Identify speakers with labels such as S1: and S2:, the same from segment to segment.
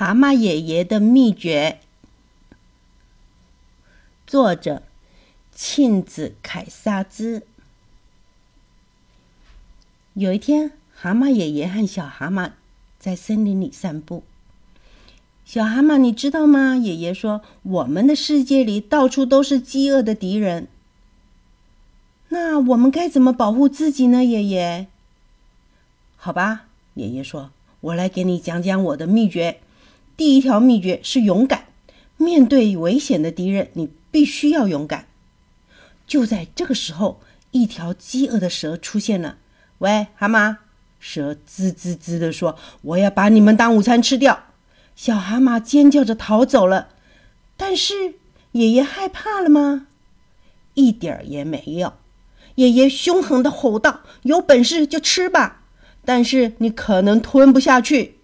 S1: 蛤蟆爷爷的秘诀，作者庆子凯撒兹。有一天，蛤蟆爷爷和小蛤蟆在森林里散步。小蛤蟆，你知道吗？爷爷说，我们的世界里到处都是饥饿的敌人。那我们该怎么保护自己呢？爷爷，好吧，爷爷说，我来给你讲讲我的秘诀。第一条秘诀是勇敢，面对危险的敌人，你必须要勇敢。就在这个时候，一条饥饿的蛇出现了。喂，蛤蟆！蛇滋滋滋地说：“我要把你们当午餐吃掉。”小蛤蟆尖叫着逃走了。但是爷爷害怕了吗？一点儿也没有。爷爷凶狠地吼道：“有本事就吃吧，但是你可能吞不下去。”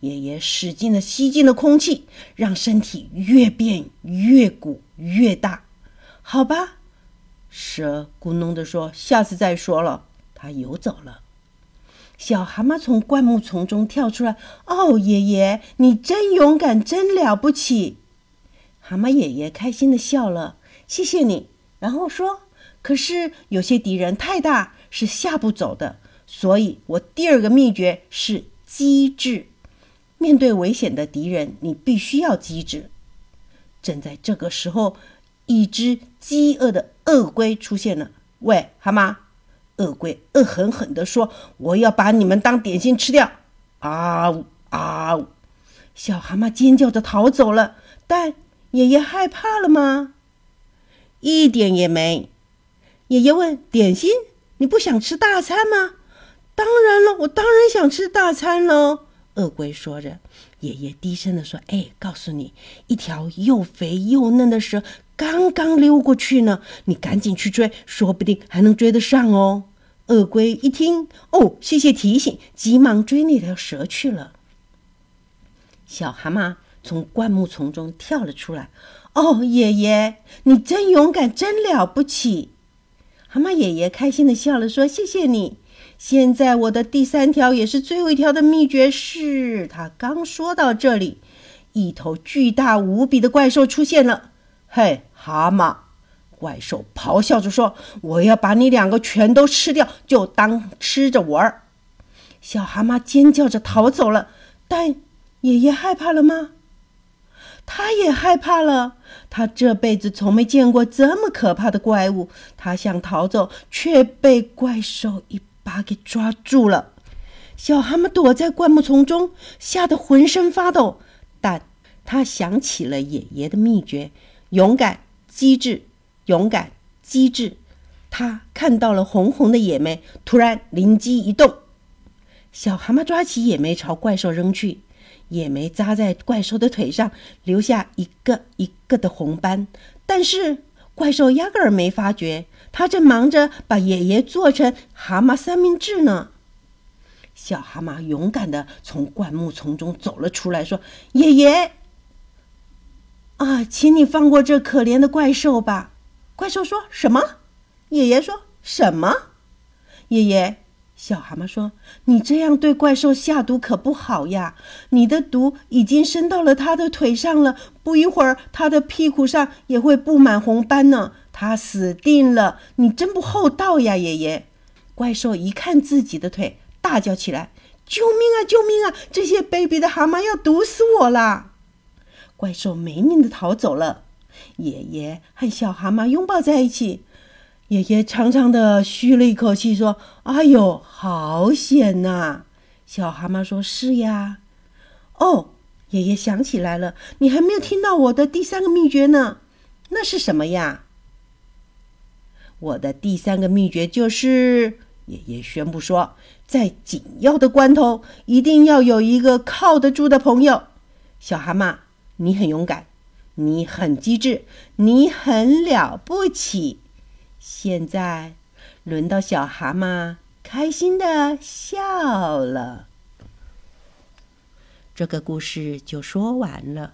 S1: 爷爷使劲的吸进了空气，让身体越变越鼓越大。好吧，蛇咕哝的说：“下次再说了。”他游走了。小蛤蟆从灌木丛中跳出来：“哦，爷爷，你真勇敢，真了不起！”蛤蟆爷爷开心的笑了：“谢谢你。”然后说：“可是有些敌人太大，是吓不走的。所以我第二个秘诀是机智。”面对危险的敌人，你必须要机智。正在这个时候，一只饥饿的鳄龟出现了。喂，蛤蟆！鳄龟恶狠狠地说：“我要把你们当点心吃掉！”啊呜啊呜！小蛤蟆尖叫着逃走了。但爷爷害怕了吗？一点也没。爷爷问：“点心？你不想吃大餐吗？”“当然了，我当然想吃大餐喽。”鳄龟说着，爷爷低声地说：“哎，告诉你，一条又肥又嫩的蛇刚刚溜过去呢，你赶紧去追，说不定还能追得上哦。”鳄龟一听，哦，谢谢提醒，急忙追那条蛇去了。小蛤蟆从灌木丛中跳了出来：“哦，爷爷，你真勇敢，真了不起！”蛤蟆爷爷开心的笑了，说：“谢谢你。”现在我的第三条也是最后一条的秘诀是，他刚说到这里，一头巨大无比的怪兽出现了。嘿，蛤蟆！怪兽咆哮着说：“我要把你两个全都吃掉，就当吃着玩儿。”小蛤蟆尖叫着逃走了。但爷爷害怕了吗？他也害怕了。他这辈子从没见过这么可怕的怪物。他想逃走，却被怪兽一。把给抓住了，小蛤蟆躲在灌木丛中，吓得浑身发抖。但他想起了爷爷的秘诀：勇敢、机智，勇敢、机智。他看到了红红的野莓，突然灵机一动，小蛤蟆抓起野莓朝怪兽扔去，野莓扎在怪兽的腿上，留下一个一个的红斑。但是怪兽压根儿没发觉。他正忙着把爷爷做成蛤蟆三明治呢。小蛤蟆勇敢的从灌木丛中走了出来，说：“爷爷，啊，请你放过这可怜的怪兽吧。”怪兽说什么？爷爷说什么？爷爷，小蛤蟆说：“你这样对怪兽下毒可不好呀！你的毒已经伸到了他的腿上了，不一会儿他的屁股上也会布满红斑呢。”他死定了！你真不厚道呀，爷爷！怪兽一看自己的腿，大叫起来：“救命啊！救命啊！这些卑鄙的蛤蟆要毒死我啦！”怪兽没命的逃走了。爷爷和小蛤蟆拥抱在一起，爷爷长长的吁了一口气，说：“哎呦，好险呐！”小蛤蟆说：“是呀。”哦，爷爷想起来了，你还没有听到我的第三个秘诀呢。那是什么呀？我的第三个秘诀就是，爷爷宣布说，在紧要的关头，一定要有一个靠得住的朋友。小蛤蟆，你很勇敢，你很机智，你很了不起。现在轮到小蛤蟆开心的笑了。这个故事就说完了。